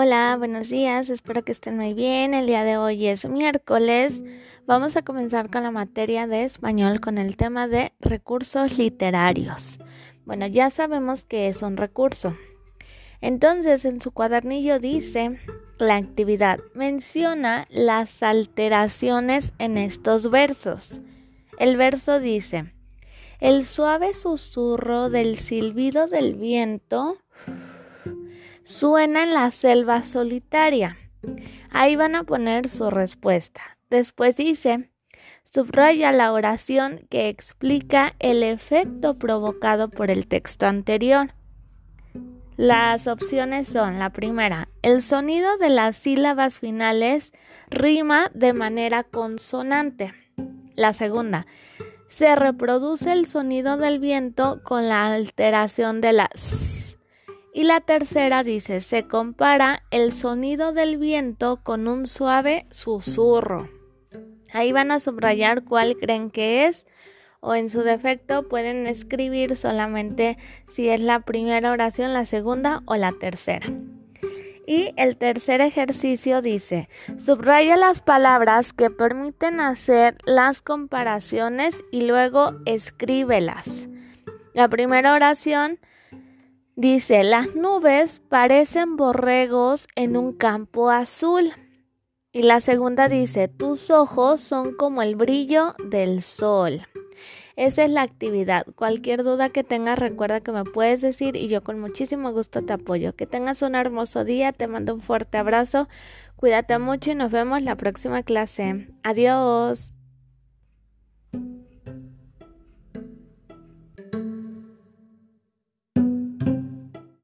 Hola, buenos días, espero que estén muy bien. El día de hoy es miércoles. Vamos a comenzar con la materia de español con el tema de recursos literarios. Bueno, ya sabemos que es un recurso. Entonces, en su cuadernillo dice la actividad. Menciona las alteraciones en estos versos. El verso dice, el suave susurro del silbido del viento Suena en la selva solitaria. Ahí van a poner su respuesta. Después dice, subraya la oración que explica el efecto provocado por el texto anterior. Las opciones son la primera, el sonido de las sílabas finales rima de manera consonante. La segunda, se reproduce el sonido del viento con la alteración de las y la tercera dice, se compara el sonido del viento con un suave susurro. Ahí van a subrayar cuál creen que es o en su defecto pueden escribir solamente si es la primera oración, la segunda o la tercera. Y el tercer ejercicio dice, subraya las palabras que permiten hacer las comparaciones y luego escríbelas. La primera oración Dice, las nubes parecen borregos en un campo azul. Y la segunda dice, tus ojos son como el brillo del sol. Esa es la actividad. Cualquier duda que tengas, recuerda que me puedes decir y yo con muchísimo gusto te apoyo. Que tengas un hermoso día, te mando un fuerte abrazo, cuídate mucho y nos vemos la próxima clase. Adiós.